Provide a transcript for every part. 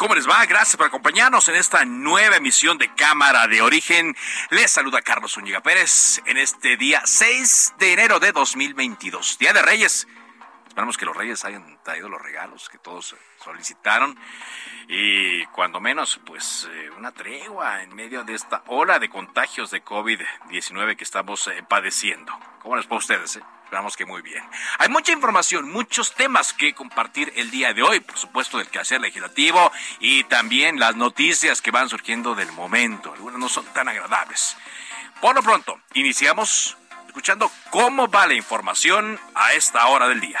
¿cómo les va? Gracias por acompañarnos en esta nueva emisión de Cámara de Origen. Les saluda Carlos Zúñiga Pérez en este día 6 de enero de 2022, Día de Reyes. Esperamos que los reyes hayan traído los regalos que todos solicitaron y cuando menos pues eh, una tregua en medio de esta ola de contagios de COVID-19 que estamos eh, padeciendo. ¿Cómo les va a ustedes? Eh? Esperamos que muy bien. Hay mucha información, muchos temas que compartir el día de hoy, por supuesto del quehacer legislativo y también las noticias que van surgiendo del momento. Algunas no son tan agradables. Por lo pronto, iniciamos escuchando cómo va la información a esta hora del día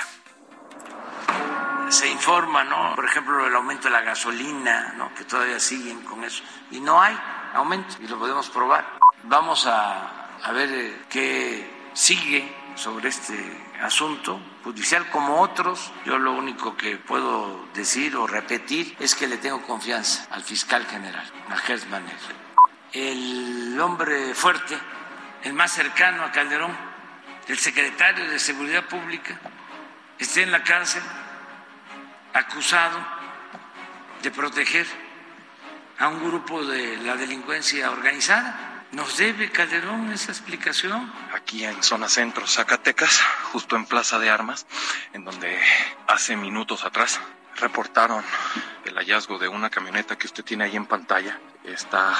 se informa, ¿no? Por ejemplo, el aumento de la gasolina, ¿no? Que todavía siguen con eso. Y no hay aumento y lo podemos probar. Vamos a, a ver eh, qué sigue sobre este asunto judicial como otros. Yo lo único que puedo decir o repetir es que le tengo confianza al fiscal general, a El hombre fuerte, el más cercano a Calderón, el secretario de Seguridad Pública, esté en la cárcel acusado de proteger a un grupo de la delincuencia organizada. ¿Nos debe Calderón esa explicación? Aquí en zona centro, Zacatecas, justo en Plaza de Armas, en donde hace minutos atrás reportaron el hallazgo de una camioneta que usted tiene ahí en pantalla. Está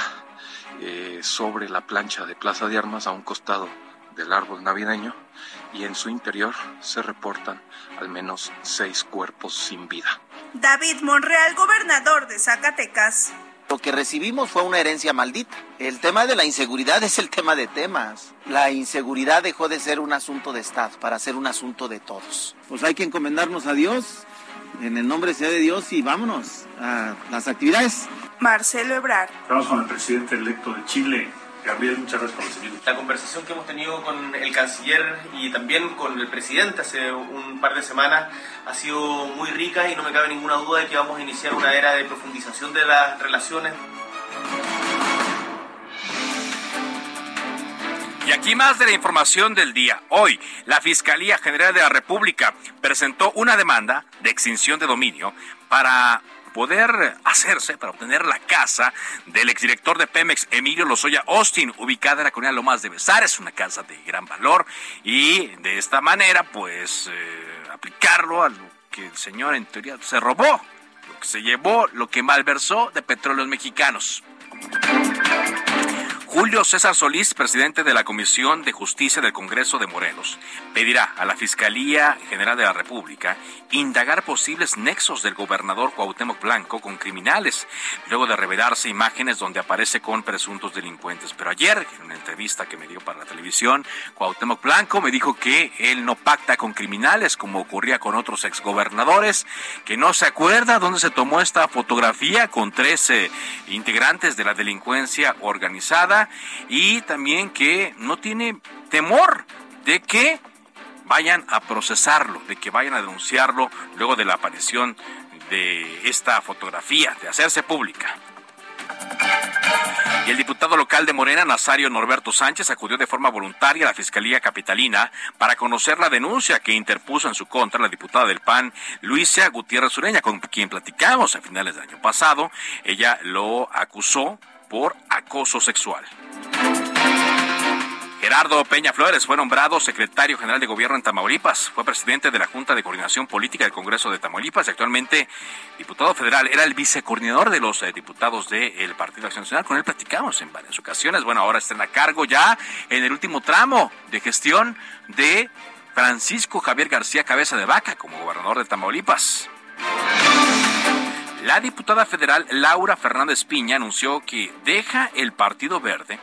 eh, sobre la plancha de Plaza de Armas a un costado del árbol navideño y en su interior se reportan al menos seis cuerpos sin vida. David Monreal, gobernador de Zacatecas. Lo que recibimos fue una herencia maldita. El tema de la inseguridad es el tema de temas. La inseguridad dejó de ser un asunto de Estado para ser un asunto de todos. Pues hay que encomendarnos a Dios, en el nombre sea de Dios y vámonos a las actividades. Marcelo Ebrard. Estamos con el presidente electo de Chile, Gabriel, muchas gracias por La conversación que hemos tenido con el canciller y también con el presidente hace un par de semanas ha sido muy rica y no me cabe ninguna duda de que vamos a iniciar una era de profundización de las relaciones. Y aquí más de la información del día. Hoy, la Fiscalía General de la República presentó una demanda de extinción de dominio para poder hacerse para obtener la casa del exdirector de Pemex, Emilio Lozoya Austin, ubicada en la colonia Lomas de Besar. Es una casa de gran valor y de esta manera, pues, eh, aplicarlo a lo que el señor en teoría se robó, lo que se llevó, lo que malversó de petróleos mexicanos. Julio César Solís, presidente de la Comisión de Justicia del Congreso de Morelos, pedirá a la Fiscalía General de la República indagar posibles nexos del gobernador Cuauhtémoc Blanco con criminales, luego de revelarse imágenes donde aparece con presuntos delincuentes. Pero ayer, en una entrevista que me dio para la televisión, Cuauhtémoc Blanco me dijo que él no pacta con criminales como ocurría con otros exgobernadores, que no se acuerda dónde se tomó esta fotografía con 13 integrantes de la delincuencia organizada y también que no tiene temor de que vayan a procesarlo, de que vayan a denunciarlo luego de la aparición de esta fotografía, de hacerse pública. Y el diputado local de Morena, Nazario Norberto Sánchez, acudió de forma voluntaria a la Fiscalía Capitalina para conocer la denuncia que interpuso en su contra la diputada del PAN, Luisa Gutiérrez Ureña, con quien platicamos a finales del año pasado. Ella lo acusó por acoso sexual. Gerardo Peña Flores fue nombrado secretario general de gobierno en Tamaulipas. Fue presidente de la Junta de Coordinación Política del Congreso de Tamaulipas y actualmente diputado federal. Era el vicecoordinador de los eh, diputados del Partido Acción Nacional. Con él platicamos en varias ocasiones. Bueno, ahora está la cargo ya en el último tramo de gestión de Francisco Javier García Cabeza de Vaca como gobernador de Tamaulipas. La diputada federal Laura Fernández Piña anunció que deja el Partido Verde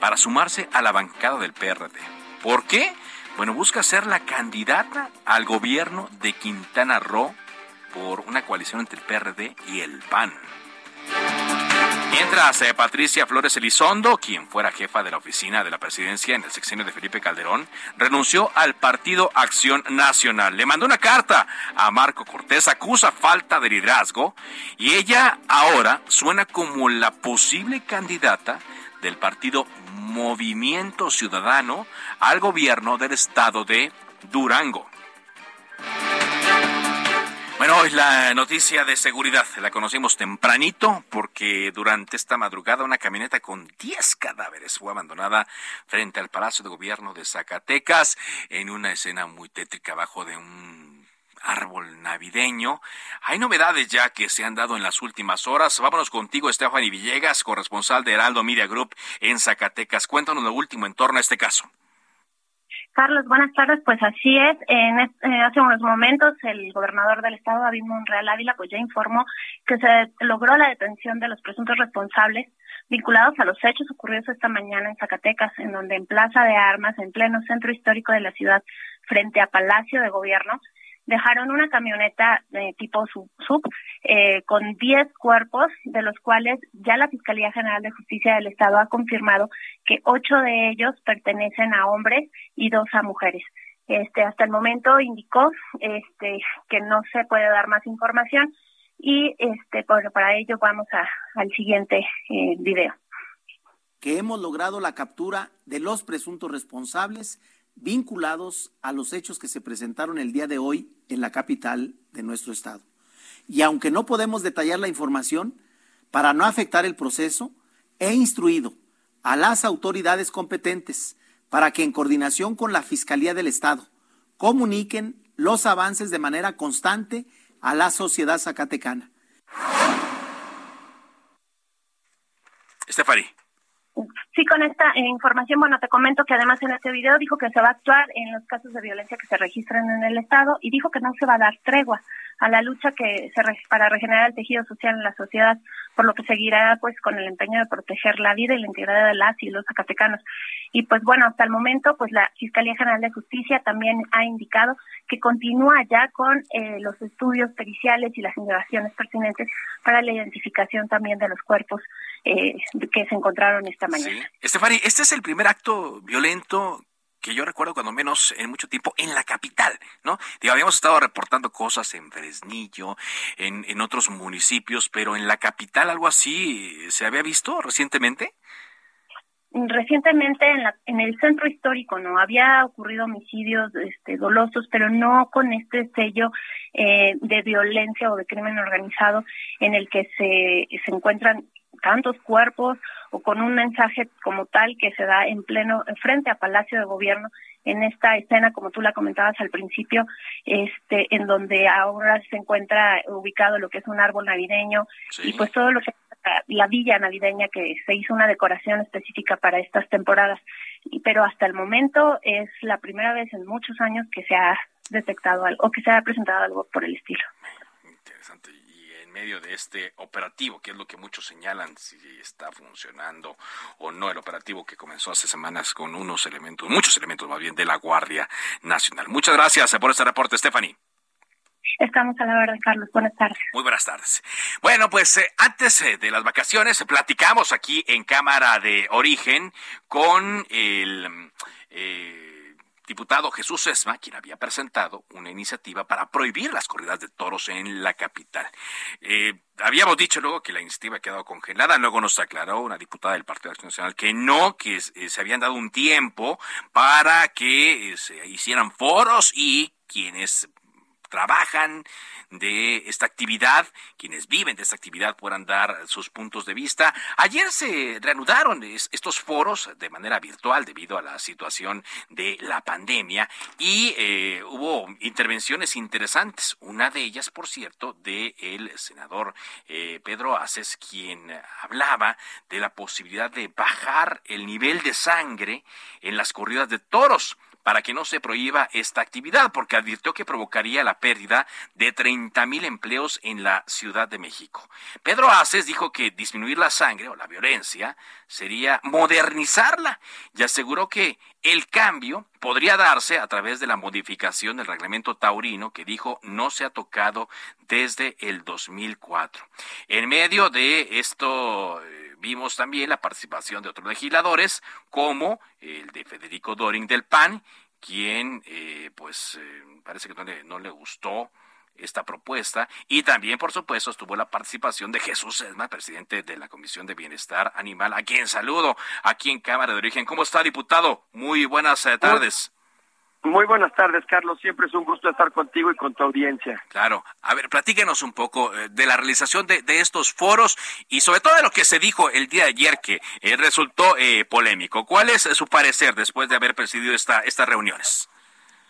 para sumarse a la bancada del PRD. ¿Por qué? Bueno, busca ser la candidata al gobierno de Quintana Roo por una coalición entre el PRD y el PAN. Mientras eh, Patricia Flores Elizondo, quien fuera jefa de la oficina de la presidencia en el sexenio de Felipe Calderón, renunció al Partido Acción Nacional. Le mandó una carta a Marco Cortés, acusa falta de liderazgo y ella ahora suena como la posible candidata del partido Movimiento Ciudadano al gobierno del estado de Durango. Bueno, hoy la noticia de seguridad la conocimos tempranito porque durante esta madrugada una camioneta con 10 cadáveres fue abandonada frente al Palacio de Gobierno de Zacatecas en una escena muy tétrica bajo de un árbol navideño. Hay novedades ya que se han dado en las últimas horas. Vámonos contigo, Stephanie Villegas, corresponsal de Heraldo Media Group en Zacatecas. Cuéntanos lo último en torno a este caso. Carlos, buenas tardes. Pues así es. En eh, hace unos momentos el gobernador del estado, David Monreal Ávila, pues ya informó que se logró la detención de los presuntos responsables vinculados a los hechos ocurridos esta mañana en Zacatecas, en donde en Plaza de Armas, en pleno centro histórico de la ciudad, frente a Palacio de Gobierno, dejaron una camioneta de tipo sub, sub eh, con 10 cuerpos, de los cuales ya la Fiscalía General de Justicia del Estado ha confirmado que ocho de ellos pertenecen a hombres y dos a mujeres. Este, hasta el momento indicó este, que no se puede dar más información y este, bueno, para ello vamos a, al siguiente eh, video. Que hemos logrado la captura de los presuntos responsables vinculados a los hechos que se presentaron el día de hoy en la capital de nuestro estado. Y aunque no podemos detallar la información, para no afectar el proceso, he instruido a las autoridades competentes para que en coordinación con la Fiscalía del Estado comuniquen los avances de manera constante a la sociedad zacatecana. Estefani. Sí, con esta eh, información, bueno, te comento que además en este video dijo que se va a actuar en los casos de violencia que se registran en el Estado y dijo que no se va a dar tregua a la lucha que se para regenerar el tejido social en la sociedad, por lo que seguirá pues con el empeño de proteger la vida y la integridad de las y los zacatecanos. Y pues bueno, hasta el momento pues la Fiscalía General de Justicia también ha indicado que continúa ya con eh, los estudios periciales y las indagaciones pertinentes para la identificación también de los cuerpos eh, que se encontraron esta mañana. Estefani, este es el primer acto violento que yo recuerdo cuando menos en mucho tiempo en la capital, ¿no? Digo, habíamos estado reportando cosas en Fresnillo, en, en otros municipios, pero en la capital algo así se había visto recientemente. Recientemente en, la, en el centro histórico no había ocurrido homicidios este, dolosos, pero no con este sello eh, de violencia o de crimen organizado en el que se, se encuentran tantos cuerpos o con un mensaje como tal que se da en pleno frente a Palacio de Gobierno en esta escena como tú la comentabas al principio este en donde ahora se encuentra ubicado lo que es un árbol navideño y pues todo lo que la villa navideña que se hizo una decoración específica para estas temporadas. Pero hasta el momento es la primera vez en muchos años que se ha detectado algo o que se ha presentado algo por el estilo. Interesante medio de este operativo, que es lo que muchos señalan si está funcionando o no el operativo que comenzó hace semanas con unos elementos, muchos elementos más bien de la Guardia Nacional. Muchas gracias por este reporte, Stephanie. Estamos a la verdad, Carlos. Buenas tardes. Muy buenas tardes. Bueno, pues eh, antes eh, de las vacaciones platicamos aquí en Cámara de Origen con el... Eh, diputado Jesús Esma, quien había presentado una iniciativa para prohibir las corridas de toros en la capital. Eh, habíamos dicho luego que la iniciativa ha quedado congelada, luego nos aclaró una diputada del Partido Acción Nacional que no, que eh, se habían dado un tiempo para que eh, se hicieran foros y quienes trabajan de esta actividad, quienes viven de esta actividad puedan dar sus puntos de vista. Ayer se reanudaron estos foros de manera virtual debido a la situación de la pandemia y eh, hubo intervenciones interesantes. Una de ellas, por cierto, del el senador eh, Pedro Aces, quien hablaba de la posibilidad de bajar el nivel de sangre en las corridas de toros para que no se prohíba esta actividad, porque advirtió que provocaría la pérdida de 30 mil empleos en la Ciudad de México. Pedro Aces dijo que disminuir la sangre o la violencia sería modernizarla y aseguró que el cambio podría darse a través de la modificación del reglamento taurino que dijo no se ha tocado desde el 2004. En medio de esto eh, vimos también la participación de otros legisladores como el de Federico Doring del PAN, quien eh, pues eh, parece que no le, no le gustó esta propuesta y también, por supuesto, estuvo la participación de Jesús Esma, presidente de la Comisión de Bienestar Animal, a quien saludo aquí en Cámara de Origen. ¿Cómo está, diputado? Muy buenas eh, tardes. Muy buenas tardes, Carlos. Siempre es un gusto estar contigo y con tu audiencia. Claro. A ver, platíquenos un poco eh, de la realización de, estos foros y sobre todo de lo que se dijo el día de ayer que eh, resultó polémico. ¿Cuál es su parecer después de haber presidido esta, estas reuniones?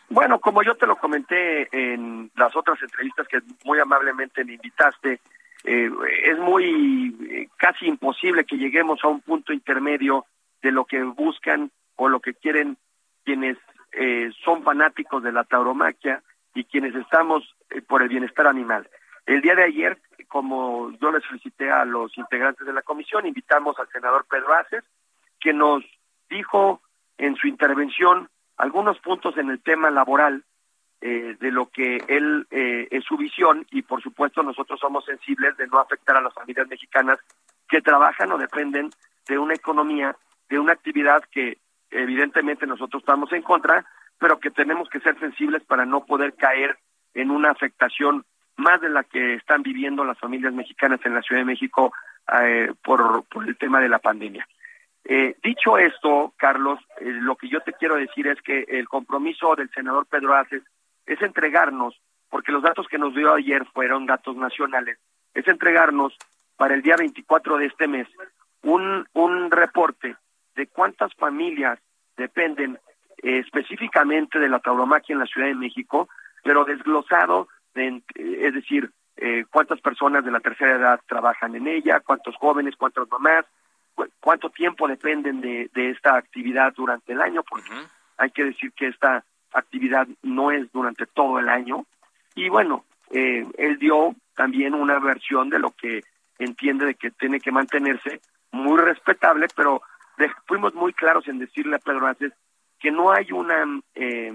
Bueno, como yo te lo comenté en las otras entrevistas que muy amablemente me invitaste, eh, es muy eh, casi imposible que lleguemos a un punto intermedio de lo que buscan o lo que quieren quienes eh, son fanáticos de la tauromaquia y quienes estamos por el bienestar animal. El día de ayer, como yo le solicité a los integrantes de la comisión, invitamos al senador Pedro Aces, que nos dijo en su intervención algunos puntos en el tema laboral eh, de lo que él eh, es su visión y por supuesto nosotros somos sensibles de no afectar a las familias mexicanas que trabajan o dependen de una economía, de una actividad que evidentemente nosotros estamos en contra, pero que tenemos que ser sensibles para no poder caer en una afectación más de la que están viviendo las familias mexicanas en la Ciudad de México eh, por, por el tema de la pandemia. Eh, dicho esto, Carlos, eh, lo que yo te quiero decir es que el compromiso del senador Pedro Aces es entregarnos, porque los datos que nos dio ayer fueron datos nacionales, es entregarnos para el día 24 de este mes un, un reporte de cuántas familias dependen eh, específicamente de la tauromaquia en la Ciudad de México, pero desglosado, es decir, cuántas personas de la tercera edad trabajan en ella, cuántos jóvenes, cuántas mamás, cuánto tiempo dependen de, de esta actividad durante el año, porque hay que decir que esta actividad no es durante todo el año. Y bueno, eh, él dio también una versión de lo que entiende de que tiene que mantenerse muy respetable, pero fuimos muy claros en decirle a Pedro Aces que no hay una eh,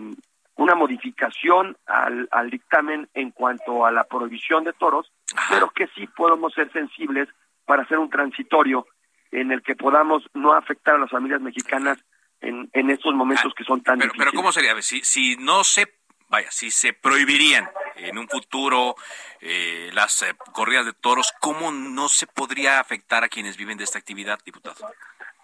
una modificación al, al dictamen en cuanto a la prohibición de toros, pero que sí podemos ser sensibles para hacer un transitorio en el que podamos no afectar a las familias mexicanas en, en estos momentos que son tan pero, difíciles. Pero ¿cómo sería? Si, si no se, vaya, si se prohibirían en un futuro eh, las eh, corridas de toros, ¿cómo no se podría afectar a quienes viven de esta actividad, diputado?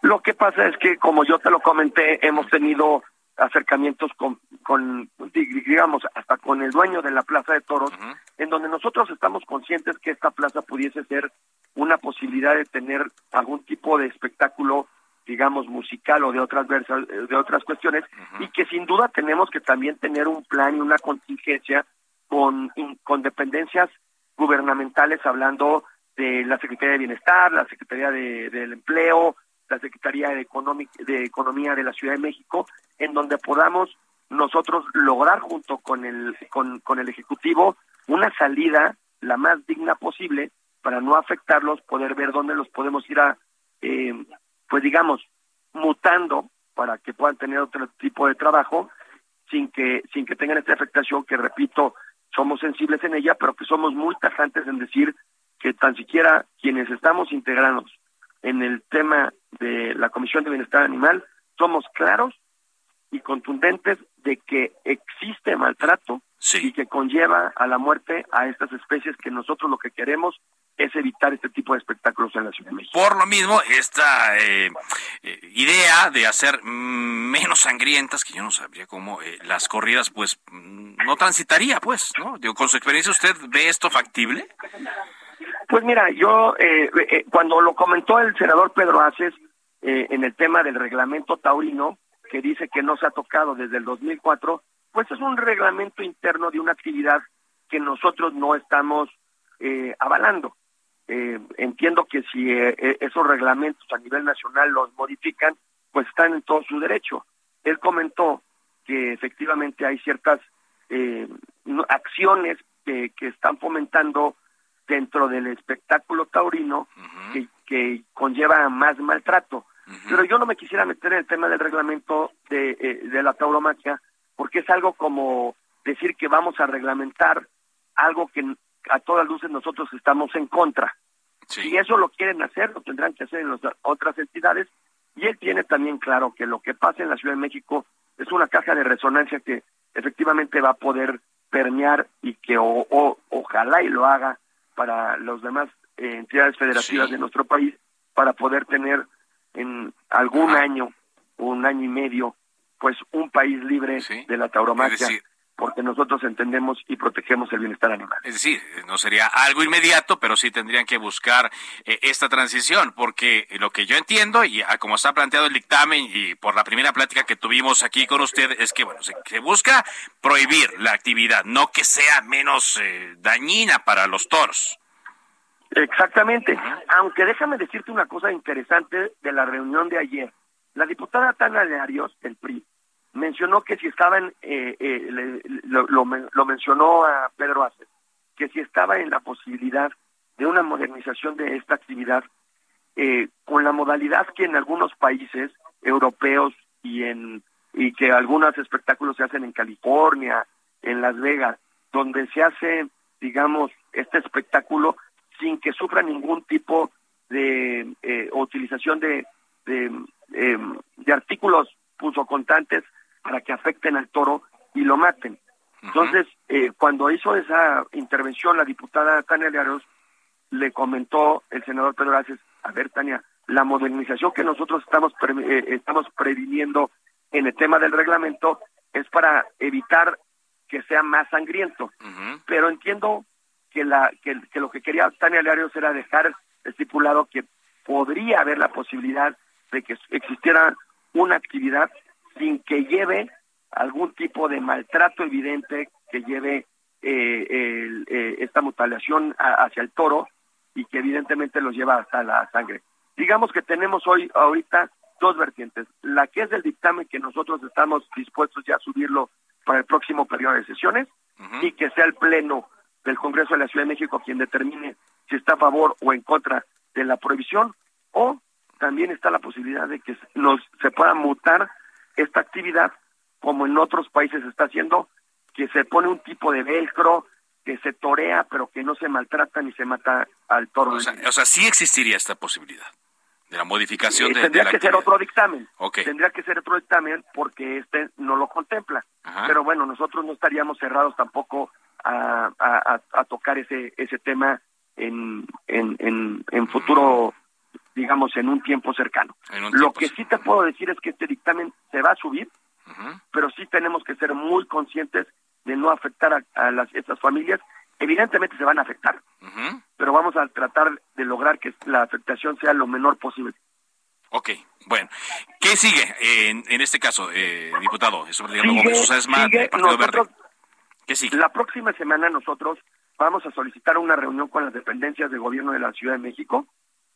Lo que pasa es que, como yo te lo comenté, hemos tenido acercamientos con, con digamos, hasta con el dueño de la Plaza de Toros, en donde nosotros estamos conscientes que esta plaza pudiese ser una posibilidad de tener algún tipo de espectáculo digamos musical o de otras de otras cuestiones y que sin duda tenemos que también tener un plan y una contingencia con con dependencias gubernamentales hablando de la Secretaría de Bienestar, la Secretaría de, del Empleo, la Secretaría de, de Economía de la Ciudad de México, en donde podamos nosotros lograr junto con el con, con el ejecutivo una salida la más digna posible para no afectarlos, poder ver dónde los podemos ir a, eh, pues digamos, mutando para que puedan tener otro tipo de trabajo sin que sin que tengan esta afectación que repito somos sensibles en ella pero que somos muy tajantes en decir que tan siquiera quienes estamos integrados en el tema de la Comisión de Bienestar Animal somos claros y contundentes de que existe maltrato y que conlleva a la muerte a estas especies que nosotros lo que queremos es evitar este tipo de espectáculos en la Ciudad de México. Por lo mismo, esta eh, eh, idea de hacer menos sangrientas, que yo no sabría cómo, eh, las corridas, pues mm, no transitaría, pues, ¿no? Digo, con su experiencia, ¿usted ve esto factible? Pues mira, yo eh, eh, cuando lo comentó el senador Pedro Aces eh, en el tema del reglamento taurino, que dice que no se ha tocado desde el 2004, pues es un reglamento interno de una actividad que nosotros no estamos avalando. entiendo que si esos reglamentos a nivel nacional los modifican, pues están en todo su derecho. Él comentó que efectivamente hay ciertas acciones que, que están fomentando dentro del espectáculo taurino que, conlleva más maltrato. Pero yo no me quisiera meter en el tema del reglamento de, eh, de la tauromaquia, porque es algo como decir que vamos a reglamentar algo que a todas luces nosotros estamos en contra. Si eso lo quieren hacer, lo tendrán que hacer en las otras entidades. Y él tiene también claro que lo que pasa en la Ciudad de México es una caja de resonancia que efectivamente va a poder permear y que o, ojalá y lo haga para los demás eh, entidades federativas de nuestro país para poder tener en algún año o un año y medio pues un país libre de la tauromaquia porque nosotros entendemos y protegemos el bienestar animal. Es decir, no sería algo inmediato, pero sí tendrían que buscar eh, esta transición, porque lo que yo entiendo, y ah, como está planteado el dictamen y por la primera plática que tuvimos aquí con usted, es que, bueno, se, busca prohibir la actividad, no que sea menos eh, dañina para los toros. Exactamente, aunque déjame decirte una cosa interesante de la reunión de ayer. La diputada Tana de Arios, del PRI, mencionó que si estaban, eh, eh, lo, mencionó a Pedro Aces, que si estaba en la posibilidad de una modernización de esta actividad, eh, con la modalidad que en algunos países europeos y en y que algunos espectáculos se hacen en California, en Las Vegas, donde se hace, digamos, este espectáculo sin que sufra ningún tipo de utilización de, de, de artículos contantes para que afecten al toro y lo maten. Entonces, eh, cuando hizo esa intervención la diputada Tania Learos, le comentó el senador Pedro Aces, a ver Tania, la modernización que nosotros estamos eh, estamos previniendo en el tema del reglamento es para evitar que sea más sangriento. Pero entiendo que, la, que, que, lo que quería Tania Learos era dejar estipulado que podría haber la posibilidad de que existiera una actividad sin que lleve algún tipo de maltrato evidente que lleve eh, eh, esta mutilación hacia el toro y que evidentemente los lleva hasta la sangre. Digamos que tenemos hoy ahorita dos vertientes, la que es del dictamen que nosotros estamos dispuestos ya a subirlo para el próximo periodo de sesiones y que sea el pleno del Congreso de la Ciudad de México quien determine si está a favor o en contra de la prohibición o también está la posibilidad de que nos se pueda mutar esta actividad, como en otros países se está haciendo, que se pone un tipo de velcro, que se torea, pero que no se maltrata ni se mata al toro. O sea, o sea sí existiría esta posibilidad de la modificación eh, de, tendría la que ser otro dictamen. Tendría que ser otro dictamen porque este no lo contempla. Pero bueno nosotros no estaríamos cerrados tampoco a, a, tocar ese ese tema en en, en, futuro digamos, en un tiempo cercano. Lo que sí te puedo decir es que este dictamen se va a subir, pero sí tenemos que ser muy conscientes de no afectar a, las, estas familias. Evidentemente se van a afectar, pero vamos a tratar de lograr que la afectación sea lo menor posible. Ok, bueno. ¿Qué sigue en, en este caso, eh, diputado? ¿Qué sigue? La próxima semana nosotros vamos a solicitar una reunión con las dependencias de gobierno de la Ciudad de México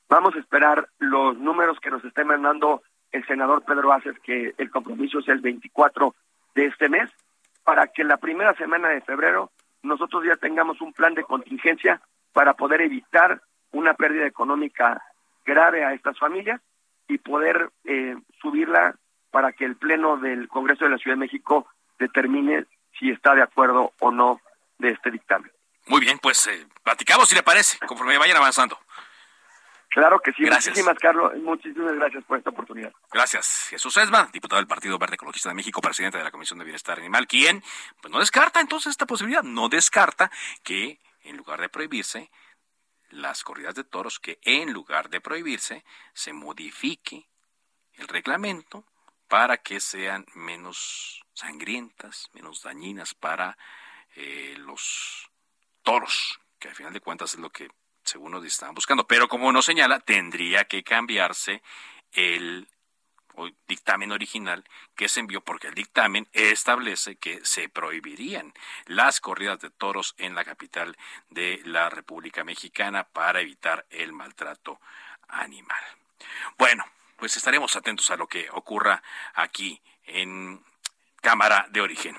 Vamos a esperar los números que nos esté mandando el senador Pedro Aces, que el compromiso es el 24 de este mes, para que la primera semana de febrero nosotros ya tengamos un plan de contingencia para poder evitar una pérdida económica grave a estas familias y poder eh, subirla para que el Pleno del Congreso de la Ciudad de México determine si está de acuerdo o no de este dictamen. Muy bien, pues eh, platicamos si le parece, conforme vayan avanzando. Claro que sí. Gracias. Muchísimas, Carlos. Muchísimas gracias por esta oportunidad. Gracias. Jesús Esma, diputado del Partido Verde Ecologista de México, presidente de la Comisión de Bienestar Animal, quien pues, no descarta entonces esta posibilidad, no descarta que en lugar de prohibirse las corridas de toros, que en lugar de prohibirse se modifique el reglamento para que sean menos sangrientas, menos dañinas para eh, los toros, que al final de cuentas es lo que según nos estaban buscando. Pero como nos señala, tendría que cambiarse el dictamen original que se envió porque el dictamen establece que se prohibirían las corridas de toros en la capital de la República Mexicana para evitar el maltrato animal. Bueno, pues estaremos atentos a lo que ocurra aquí en Cámara de Origen.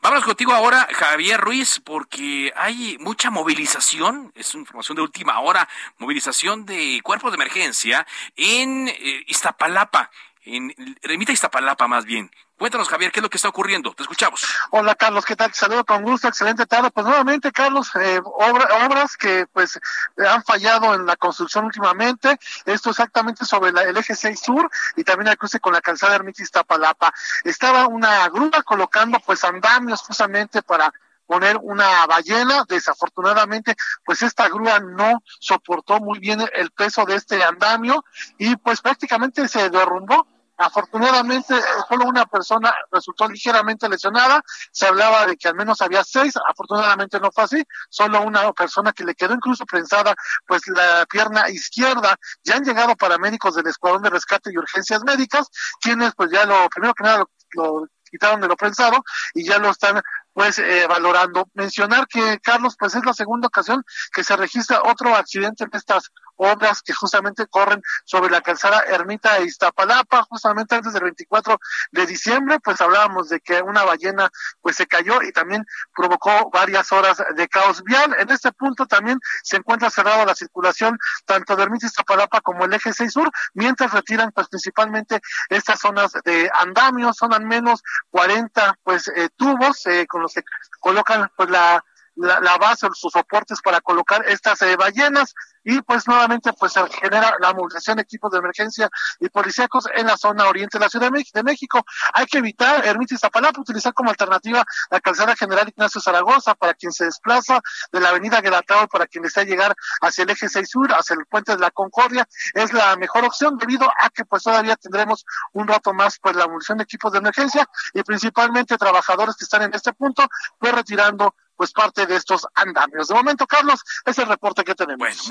Vamos contigo ahora, Javier Ruiz, porque hay mucha movilización, es información de última hora, movilización de cuerpos de emergencia en eh, Iztapalapa en Remita Iztapalapa más bien. Cuéntanos, Javier, ¿qué es lo que está ocurriendo? Te escuchamos. Hola, Carlos, ¿qué tal? Te saludo con gusto, excelente tarde. Pues nuevamente, Carlos, eh, obras que pues han fallado en la construcción últimamente. Esto exactamente sobre el eje 6 sur y también el cruce con la calzada Ermita Iztapalapa. Estaba una grúa colocando pues andamios justamente para poner una ballena. Desafortunadamente, pues esta grúa no soportó muy bien el peso de este andamio y pues prácticamente se derrumbó Afortunadamente, solo una persona resultó ligeramente lesionada. Se hablaba de que al menos había seis. Afortunadamente no fue así. Solo una persona que le quedó incluso prensada, pues la pierna izquierda. Ya han llegado paramédicos del Escuadrón de Rescate y Urgencias Médicas, quienes pues ya lo, primero que nada, lo, quitaron de lo prensado y ya lo están pues eh, valorando. Mencionar que Carlos pues es la segunda ocasión que se registra otro accidente en estas obras que justamente corren sobre la calzada Ermita e Iztapalapa, justamente antes del 24 de diciembre, pues hablábamos de que una ballena pues se cayó y también provocó varias horas de caos vial. En este punto también se encuentra cerrada la circulación tanto de Ermita Iztapalapa como el eje 6 sur, mientras retiran pues principalmente estas zonas de andamio, son al menos 40 pues eh, tubos eh, con los que colocan pues la la, base, sus soportes para colocar estas eh, ballenas y pues nuevamente pues se genera la movilización de equipos de emergencia y policíacos en la zona oriente de la Ciudad de México. Hay que evitar Ermita y Zapalapa, utilizar como alternativa la calzada general Ignacio Zaragoza para quien se desplaza de la avenida Guelatao para quien desea llegar hacia el eje 6 sur, hacia el puente de la Concordia, es la mejor opción debido a que pues todavía tendremos un rato más pues la movilización de equipos de emergencia y principalmente trabajadores que están en este punto pues retirando pues parte de estos andamios. De momento, Carlos, es el reporte que tenemos.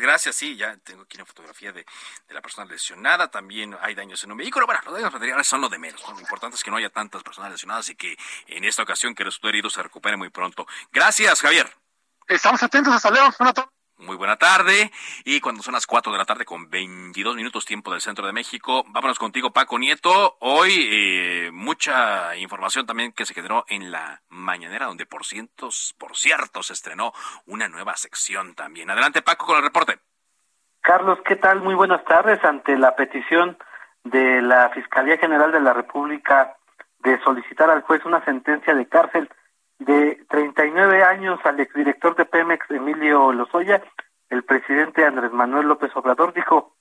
Gracias. Sí, ya tengo aquí una fotografía de, la persona lesionada. También hay daños en un vehículo. Bueno, los daños materiales son lo de menos. Lo importante es que no haya tantas personas lesionadas y que en esta ocasión que resultó herido se recupere muy pronto. Gracias, Javier. Estamos atentos. Hasta luego. Muy buena tarde. Y cuando son las 4 de la tarde con 22 minutos tiempo del centro de México, vámonos contigo Paco Nieto. Hoy eh, mucha información también que se generó en la mañanera, donde por cientos, por cierto, se estrenó una nueva sección también. Adelante Paco con el reporte. Carlos, ¿qué tal? Muy buenas tardes. Ante la petición de la Fiscalía General de la República de solicitar al juez una sentencia de cárcel de 39 años al exdirector de Pemex, Emilio Lozoya, el presidente Andrés Manuel López Obrador dijo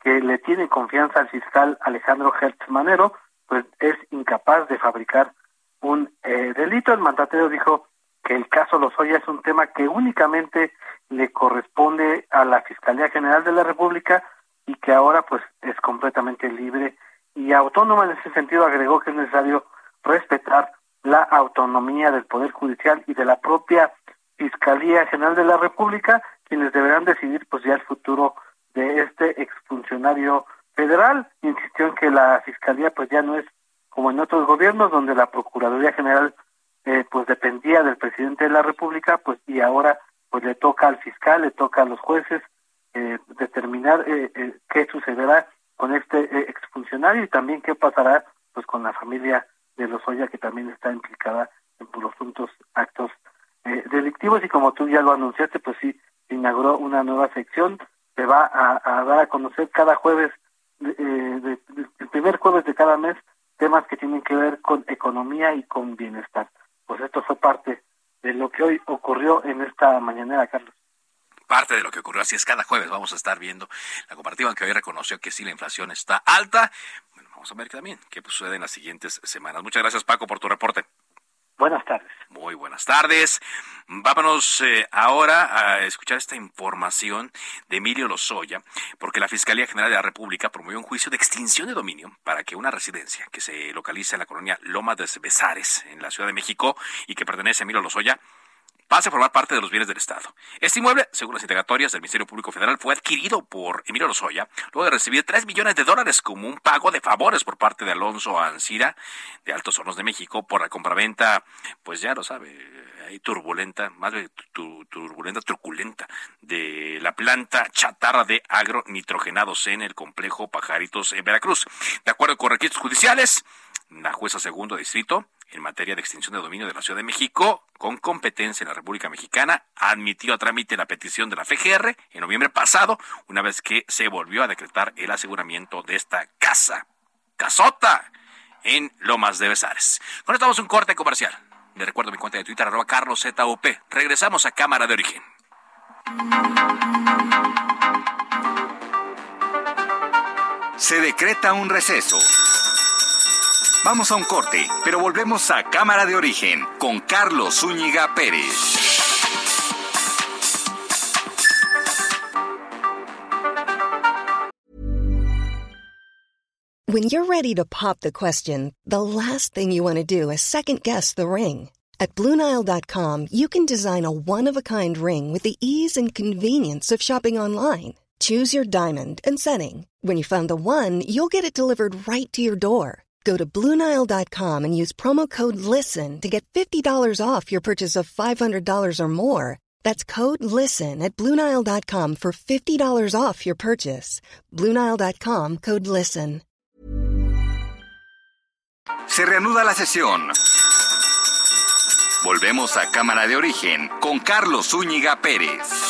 que le tiene confianza al fiscal Alejandro Hertz Manero, pues es incapaz de fabricar un eh, delito. El mandatario dijo que el caso Lozoya es un tema que únicamente le corresponde a la Fiscalía General de la República y que ahora pues es completamente libre y autónoma. En ese sentido agregó que es necesario respetar la autonomía del Poder Judicial y de la propia Fiscalía General de la República, quienes deberán decidir pues ya el futuro de este exfuncionario federal. Insistió en que la Fiscalía pues ya no es como en otros gobiernos donde la Procuraduría General eh, pues dependía del presidente de la República, pues y ahora pues le toca al fiscal, le toca a los jueces eh, determinar eh, eh qué sucederá con este eh, exfuncionario y también qué pasará pues con la familia de Lozoya, que también está implicada en los puntos actos eh, delictivos. Y como tú ya lo anunciaste, pues sí, inauguró una nueva sección, se va a, dar a conocer cada jueves, eh, el primer jueves de cada mes, temas que tienen que ver con economía y con bienestar. Pues esto fue parte de lo que hoy ocurrió en esta mañanera, Carlos parte de lo que ocurrió. Así es, cada jueves vamos a estar viendo la comparativa, que hoy reconoció que sí la inflación está alta, Vamos a ver también qué sucede en las siguientes semanas. Muchas gracias, Paco, por tu reporte. Buenas tardes. Muy buenas tardes. Vámonos eh, ahora a escuchar esta información de Emilio Lozoya, porque la Fiscalía General de la República promovió un juicio de extinción de dominio para que una residencia que se localiza en la colonia Loma de Besares, en la Ciudad de México, y que pertenece a Emilio Lozoya, pase a formar parte de los bienes del Estado. Este inmueble, según las integratorias del Ministerio Público Federal, fue adquirido por Emilio Lozoya luego de recibir 3 millones de dólares como un pago de favores por parte de Alonso Ancira de Altos Hornos de México por la compraventa, pues ya lo sabe, turbulenta, más de turbulenta, truculenta, de la planta chatarra de agronitrogenados en el complejo Pajaritos en Veracruz. De acuerdo con requisitos judiciales, la jueza segundo distrito en materia de extinción de dominio de la Ciudad de México, con competencia en la República Mexicana, admitió a trámite la petición de la FGR en noviembre pasado, una vez que se volvió a decretar el aseguramiento de esta casa, casota, en Lomas de Besares. Con esto un corte comercial. Le recuerdo mi cuenta de Twitter, arroba carloszup. Regresamos a Cámara de Origen. Se decreta un receso. Vamos a un corte, pero volvemos a Cámara de Origen con Carlos Zúñiga Pérez. When you're ready to pop the question, the last thing you want to do is second guess the ring. At Bluenile.com, you can design a one of a kind ring with the ease and convenience of shopping online. Choose your diamond and setting. When you find the one, you'll get it delivered right to your door. Go to Bluenile.com and use promo code LISTEN to get $50 off your purchase of $500 or more. That's code LISTEN at Bluenile.com for $50 off your purchase. Bluenile.com code LISTEN. Se reanuda la sesión. Volvemos a Cámara de Origen con Carlos Zúñiga Pérez.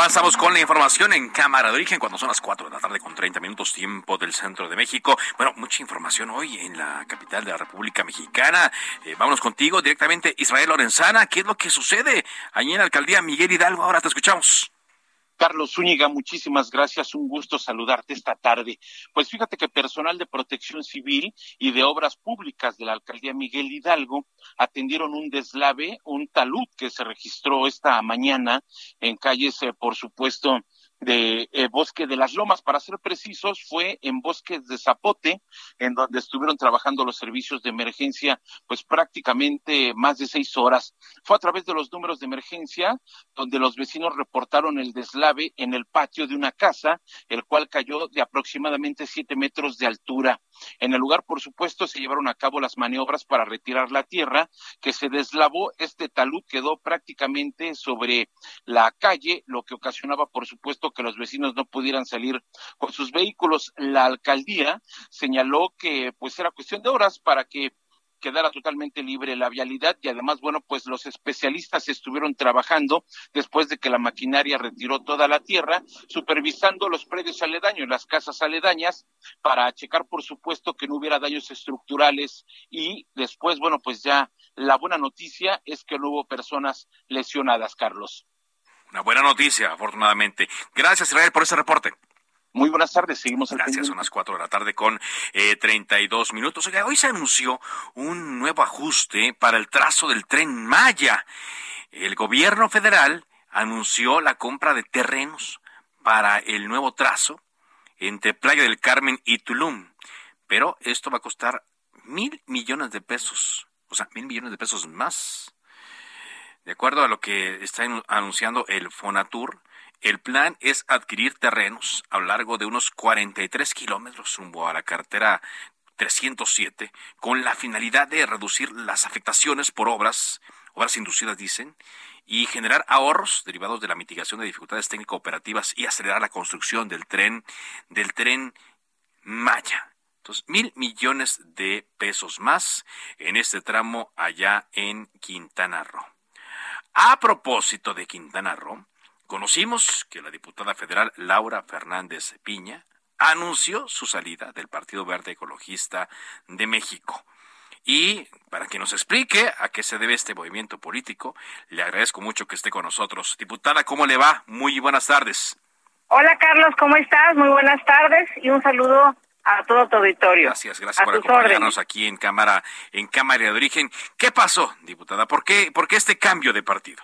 Avanzamos con la información en Cámara de Origen cuando son las 4 de la tarde con 30 minutos tiempo del centro de México. Bueno, mucha información hoy en la capital de la República Mexicana. Eh, vámonos contigo directamente, Israel Lorenzana. ¿Qué es lo que sucede allí en la alcaldía Miguel Hidalgo? Ahora te escuchamos. Carlos Zúñiga, muchísimas gracias. Un gusto saludarte esta tarde. Pues fíjate que personal de protección civil y de obras públicas de la alcaldía Miguel Hidalgo atendieron un deslave, un talud que se registró esta mañana en calles, eh, por supuesto, de eh, Bosque de las Lomas, para ser precisos, fue en Bosques de Zapote, en donde estuvieron trabajando los servicios de emergencia, pues prácticamente más de seis horas. Fue a través de los números de emergencia donde los vecinos reportaron el deslave en el patio de una casa, el cual cayó de aproximadamente siete metros de altura. En el lugar, por supuesto, se llevaron a cabo las maniobras para retirar la tierra que se deslavó. Este talud quedó prácticamente sobre la calle, lo que ocasionaba, por supuesto, que los vecinos no pudieran salir con sus vehículos. La alcaldía señaló que pues era cuestión de horas para que quedara totalmente libre la vialidad y además, bueno, pues los especialistas estuvieron trabajando después de que la maquinaria retiró toda la tierra, supervisando los predios aledaños, las casas aledañas, para checar, por supuesto, que no hubiera daños estructurales y después, bueno, pues ya la buena noticia es que no hubo personas lesionadas, Carlos. Una buena noticia, afortunadamente. Gracias, Israel, por ese reporte. Muy buenas tardes, seguimos. Gracias, son las cuatro de la tarde con eh, 32 minutos. Oiga, hoy se anunció un nuevo ajuste para el trazo del tren Maya. El gobierno federal anunció la compra de terrenos para el nuevo trazo entre Playa del Carmen y Tulum. Pero esto va a costar mil millones de pesos. O sea, mil millones de pesos más de acuerdo a lo que está anunciando el Fonatur, el plan es adquirir terrenos a lo largo de unos 43 kilómetros rumbo a la carretera 307 con la finalidad de reducir las afectaciones por obras, obras inducidas dicen, y generar ahorros derivados de la mitigación de dificultades técnico-operativas y acelerar la construcción del tren, del tren Maya. Entonces, mil millones de pesos más en este tramo allá en Quintana Roo. A propósito de Quintana Roo, conocimos que la diputada federal Laura Fernández Piña anunció su salida del Partido Verde Ecologista de México. Y para que nos explique a qué se debe este movimiento político, le agradezco mucho que esté con nosotros. Diputada, ¿cómo le va? Muy buenas tardes. Hola Carlos, ¿cómo estás? Muy buenas tardes y un saludo a todo tu auditorio. Gracias, gracias por acompañarnos aquí en Cámara, en Cámara de Origen. ¿Qué pasó, diputada? ¿Por qué, por qué este cambio de partido?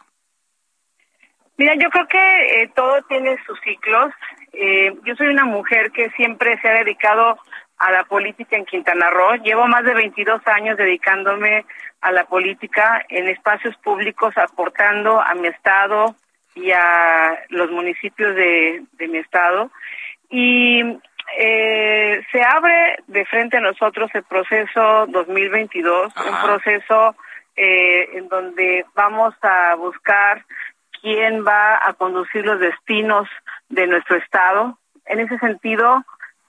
Mira, yo creo que eh, todo tiene sus ciclos. Eh, yo soy una mujer que siempre se ha dedicado a la política en Quintana Roo. Llevo más de 22 años dedicándome a la política en espacios públicos, aportando a mi estado y a los municipios de, mi estado. Y eh, se abre de frente a nosotros el proceso 2022, un proceso en donde vamos a buscar quién va a conducir los destinos de nuestro Estado. En ese sentido,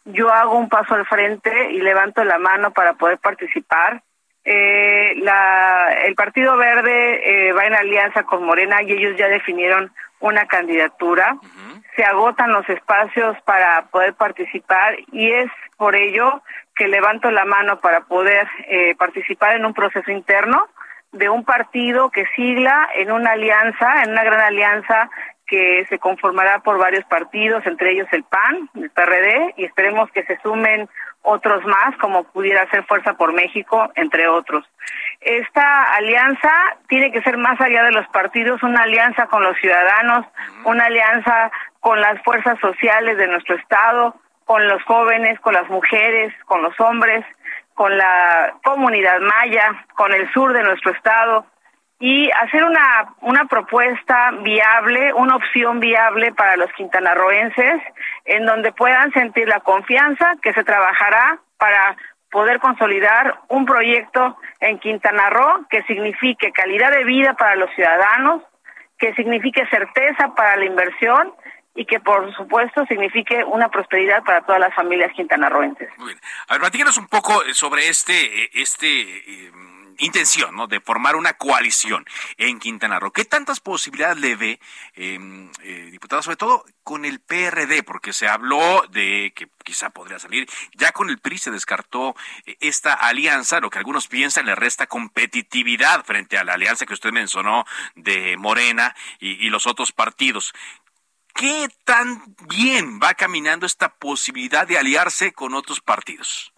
yo hago un paso al frente y levanto la mano para poder participar. Eh, la, el Partido Verde eh, va en alianza con Morena y ellos ya definieron una candidatura. Se agotan los espacios para poder participar y es por ello que levanto la mano para poder eh, participar en un proceso interno de un partido que sigla en una alianza, en una gran alianza que se conformará por varios partidos, entre ellos el PAN, el PRD, y esperemos que se sumen otros más, como pudiera ser Fuerza por México, entre otros. Esta alianza tiene que ser más allá de los partidos, una alianza con los ciudadanos, una alianza con las fuerzas sociales de nuestro Estado, con los jóvenes, con las mujeres, con los hombres, con la comunidad maya, con el sur de nuestro estado y hacer una, una propuesta viable, una opción viable para los quintanarroenses en donde puedan sentir la confianza que se trabajará para poder consolidar un proyecto en Quintana Roo que signifique calidad de vida para los ciudadanos, que signifique certeza para la inversión y que por supuesto signifique una prosperidad para todas las familias quintanarroenses. Muy bien. A ver, platícanos un poco sobre este, eh, este eh, intención ¿no? de formar una coalición en Quintana Roo. ¿Qué tantas posibilidades le ve, em, eh, diputado, sobre todo con el PRD? Porque se habló de que quizá podría salir. Ya con el PRI se descartó eh, esta alianza. Lo que algunos piensan le resta competitividad frente a la alianza que usted mencionó de Morena y, y los otros partidos. ¿Qué tan bien va caminando esta posibilidad de aliarse con otros partidos?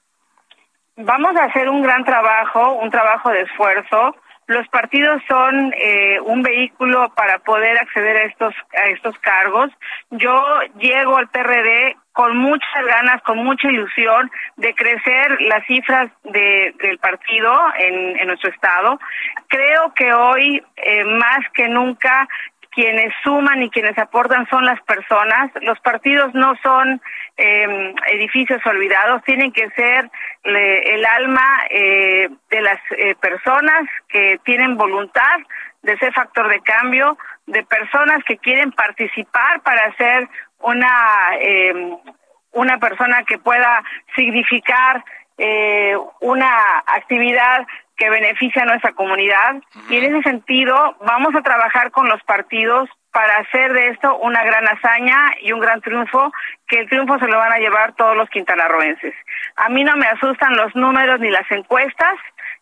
Vamos a hacer un gran trabajo, un trabajo de esfuerzo. Los partidos son eh, un vehículo para poder acceder a estos a estos cargos. Yo llego al PRD con muchas ganas, con mucha ilusión de crecer las cifras de, del partido en, en, nuestro estado. Creo que hoy, eh, más que nunca, quienes suman y quienes aportan son las personas. Los partidos no son eh, edificios olvidados, tienen que ser el alma eh, de las eh, personas que tienen voluntad de ser factor de cambio, de personas que quieren participar para ser una em, una persona que pueda significar eh, una actividad que beneficia a nuestra comunidad y en ese sentido vamos a trabajar con los partidos para hacer de esto una gran hazaña y un gran triunfo, que el triunfo se lo van a llevar todos los quintanarroenses. A mí no me asustan los números ni las encuestas,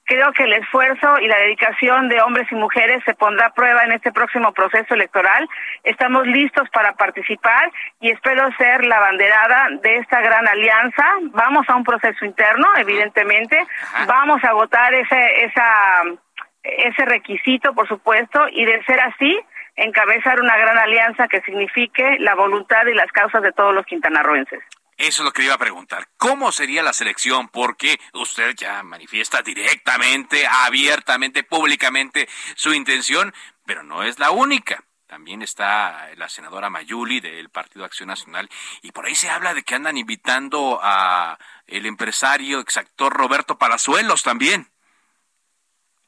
Creo que el esfuerzo y la dedicación de hombres y mujeres se pondrá a prueba en este próximo proceso electoral. Estamos listos para participar y espero ser la banderada de esta gran alianza. Vamos a un proceso interno, evidentemente. Vamos a votar ese, esa, ese requisito, por supuesto, y de ser así, encabezar una gran alianza que signifique la voluntad y las causas de todos los quintanarroenses. Eso es lo que iba a preguntar. ¿Cómo sería la selección? Porque usted ya manifiesta directamente, abiertamente, públicamente su intención, pero no es la única. También está la senadora Mayuli del Partido Acción Nacional y por ahí se habla de que andan invitando a el empresario exactor Roberto Palazuelos también.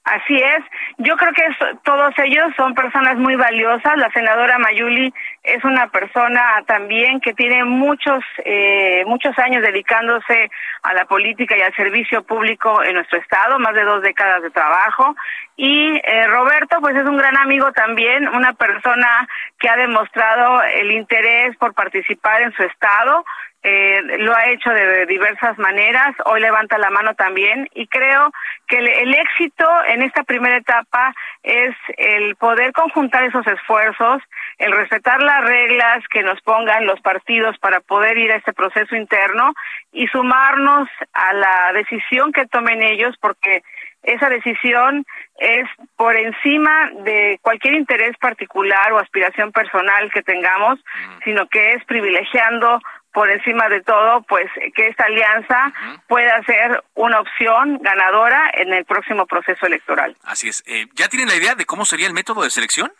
Así es. Yo creo que todos ellos son personas muy valiosas. La senadora Mayuli es una persona también que tiene muchos eh, muchos años dedicándose a la política y al servicio público en nuestro estado, más de dos décadas de trabajo. Y eh, Roberto, pues es un gran amigo también, una persona que ha demostrado el interés por participar en su estado. Eh, lo ha hecho de diversas maneras, hoy levanta la mano también y creo que el, éxito en esta primera etapa es el poder conjuntar esos esfuerzos, el respetar las reglas que nos pongan los partidos para poder ir a este proceso interno y sumarnos a la decisión que tomen ellos porque esa decisión es por encima de cualquier interés particular o aspiración personal que tengamos, sino que es privilegiando por encima de todo, pues que esta alianza pueda ser una opción ganadora en el próximo proceso electoral. Así es. Eh, ¿Ya tienen la idea de cómo sería el método de selección?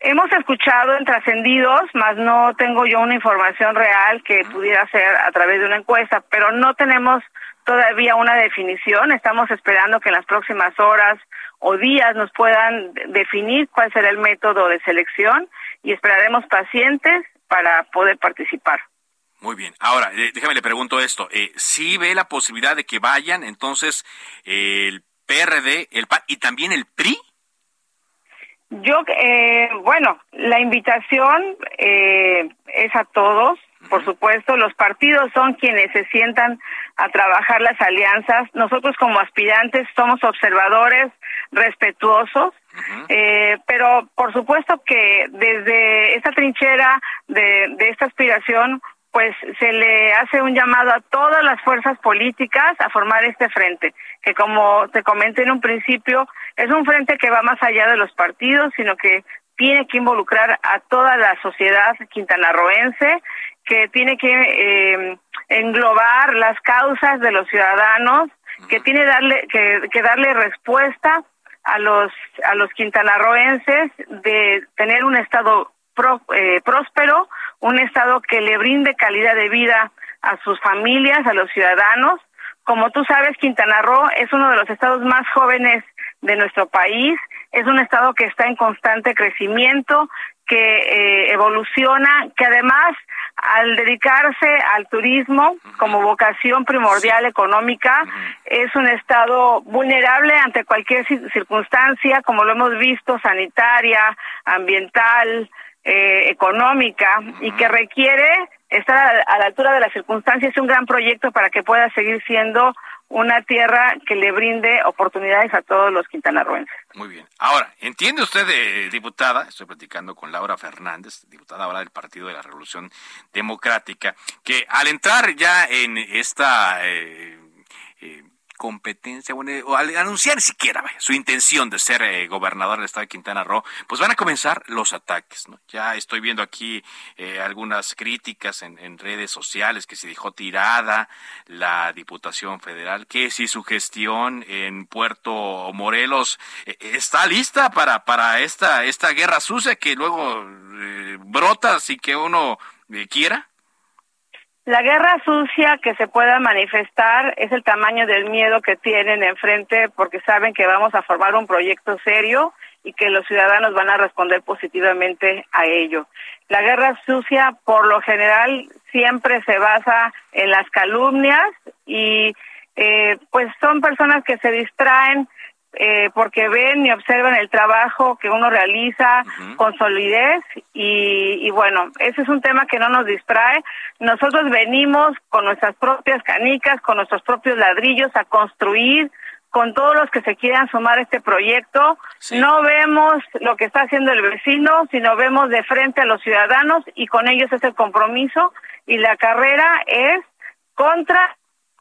Hemos escuchado en trascendidos, más no tengo yo una información real que pudiera ser a través de una encuesta, pero no tenemos todavía una definición. Estamos esperando que en las próximas horas o días nos puedan definir cuál será el método de selección y esperaremos pacientes para poder participar. Muy bien. Ahora, eh, déjame le pregunto esto. Eh, ¿Sí ve la posibilidad de que vayan entonces el PRD, el PAN y también el PRI? Yo, eh, bueno, la invitación eh, es a todos, por supuesto. Los partidos son quienes se sientan a trabajar las alianzas. Nosotros como aspirantes somos observadores respetuosos, eh, pero por supuesto que desde esta trinchera de, de esta aspiración pues se le hace un llamado a todas las fuerzas políticas a formar este frente, que como te comenté en un principio, es un frente que va más allá de los partidos, sino que tiene que involucrar a toda la sociedad quintanarroense, que tiene que eh, englobar las causas de los ciudadanos, que tiene darle, que, que darle respuesta a los a los quintanarroenses de tener un estado eh, próspero, un Estado que le brinde calidad de vida a sus familias, a los ciudadanos. Como tú sabes, Quintana Roo es uno de los estados más jóvenes de nuestro país, es un estado que está en constante crecimiento, que eh, evoluciona, que además al dedicarse al turismo como vocación primordial económica, es un estado vulnerable ante cualquier circunstancia, como lo hemos visto, sanitaria, ambiental, eh, económica y que requiere estar a, la altura de las circunstancias. Es un gran proyecto para que pueda seguir siendo una tierra que le brinde oportunidades a todos los quintanarroenses. Muy bien. Ahora, ¿entiende usted, eh, diputada? Estoy platicando con Laura Fernández, diputada ahora del Partido de la Revolución Democrática, que al entrar ya en esta eh, competencia, bueno, o al anunciar siquiera su intención de ser eh, gobernador del estado de Quintana Roo, pues van a comenzar los ataques, ¿no? Ya estoy viendo aquí eh, algunas críticas en, redes sociales que se dejó tirada la Diputación Federal, que si su gestión en Puerto Morelos eh, está lista para, para esta, esta guerra sucia que luego brota sin que uno quiera. La guerra sucia que se pueda manifestar es el tamaño del miedo que tienen enfrente porque saben que vamos a formar un proyecto serio y que los ciudadanos van a responder positivamente a ello. La guerra sucia por lo general siempre se basa en las calumnias y eh, pues son personas que se distraen eh, porque ven y observan el trabajo que uno realiza con solidez y, bueno, ese es un tema que no nos distrae. Nosotros venimos con nuestras propias canicas, con nuestros propios ladrillos a construir con todos los que se quieran sumar a este proyecto. No vemos lo que está haciendo el vecino, sino vemos de frente a los ciudadanos y con ellos es el compromiso y la carrera es contra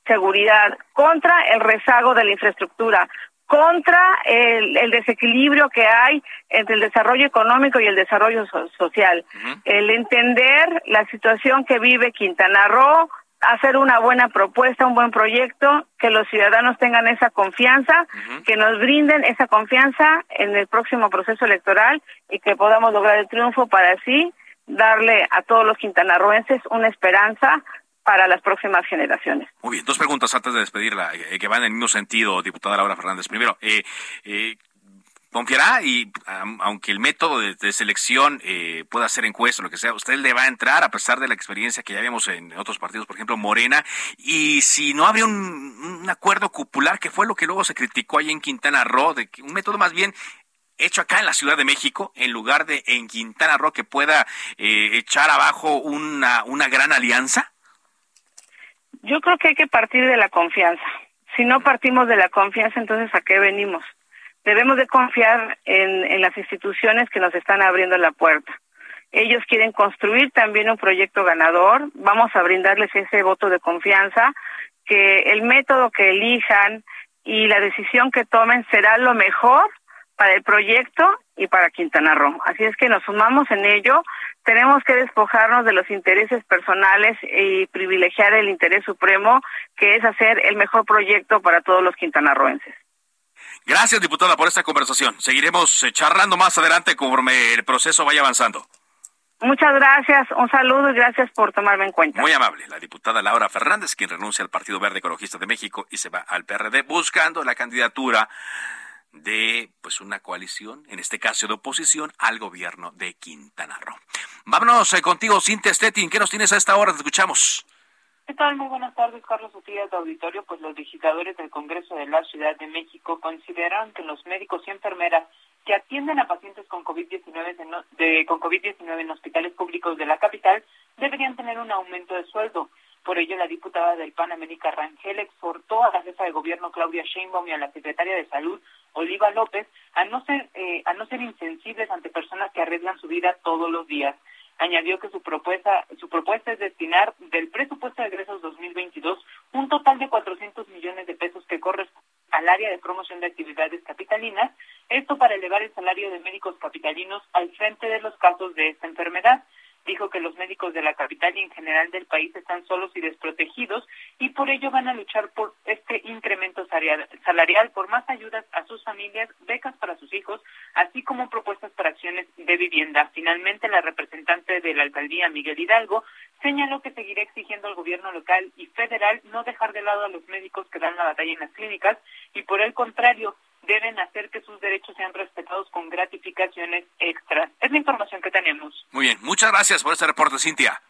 seguridad, contra el rezago de la infraestructura, contra el, desequilibrio que hay entre el desarrollo económico y el desarrollo social. El entender la situación que vive Quintana Roo, hacer una buena propuesta, un buen proyecto, que los ciudadanos tengan esa confianza, que nos brinden esa confianza en el próximo proceso electoral y que podamos lograr el triunfo para así darle a todos los quintanarroenses una esperanza para las próximas generaciones. Muy bien, dos preguntas antes de despedirla, eh, que van en el mismo sentido, diputada Laura Fernández. Primero, eh, eh, confiará y aunque el método de, selección eh, pueda ser encuesta o lo que sea, usted le va a entrar a pesar de la experiencia que ya vemos en otros partidos, por ejemplo Morena, y si no habría un, acuerdo cupular, que fue lo que luego se criticó ahí en Quintana Roo, de un método más bien hecho acá en la Ciudad de México, en lugar de en Quintana Roo, que pueda eh, echar abajo una, una gran alianza? Yo creo que hay que partir de la confianza. Si no partimos de la confianza, entonces ¿a qué venimos? debemos de confiar en, en las instituciones que nos están abriendo la puerta. Ellos quieren construir también un proyecto ganador. Vamos a brindarles ese voto de confianza, que el método que elijan y la decisión que tomen será lo mejor para el proyecto y para Quintana Roo. Así es que nos sumamos en ello. Tenemos que despojarnos de los intereses personales y privilegiar el interés supremo, que es hacer el mejor proyecto para todos los quintanarroenses. Gracias, diputada, por esta conversación. Seguiremos eh, charlando más adelante conforme el proceso vaya avanzando. Muchas gracias, un saludo y gracias por tomarme en cuenta. Muy amable, la diputada Laura Fernández, quien renuncia al Partido Verde Ecologista de México y se va al PRD buscando la candidatura de pues una coalición, en este caso de oposición, al gobierno de Quintana Roo. Vámonos eh, contigo, Cintia Stettin, ¿qué nos tienes a esta hora? Te escuchamos. ¿Qué tal? Muy buenas tardes, Carlos Utillas de Auditorio. Pues los legisladores del Congreso de la Ciudad de México consideran que los médicos y enfermeras que atienden a pacientes con COVID-19 de, con COVID-19 en hospitales públicos de la capital deberían tener un aumento de sueldo. Por ello, la diputada del PAN, América Rangel, exhortó a la jefa de gobierno, Claudia Sheinbaum, y a la secretaria de Salud, Oliva López, a no ser, eh, a no ser insensibles ante personas que arriesgan su vida todos los días. Añadió que su propuesta, su propuesta es destinar del presupuesto de egresos 2022 un total de 400 millones de pesos que corresponden al área de promoción de actividades capitalinas, esto para elevar el salario de médicos capitalinos al frente de los casos de esta enfermedad dijo que los médicos de la capital y en general del país están solos y desprotegidos y por ello van a luchar por este incremento salarial, por más ayudas a sus familias, becas para sus hijos, así como propuestas para acciones de vivienda. Finalmente, la representante de la alcaldía, Miguel Hidalgo, señaló que seguirá exigiendo al gobierno local y federal no dejar de lado a los médicos que dan la batalla en las clínicas y por el contrario, deben hacer que sus derechos sean respetados con gratificaciones extras. Es la información que tenemos. Muy bien, muchas gracias por este reporte, Cintia.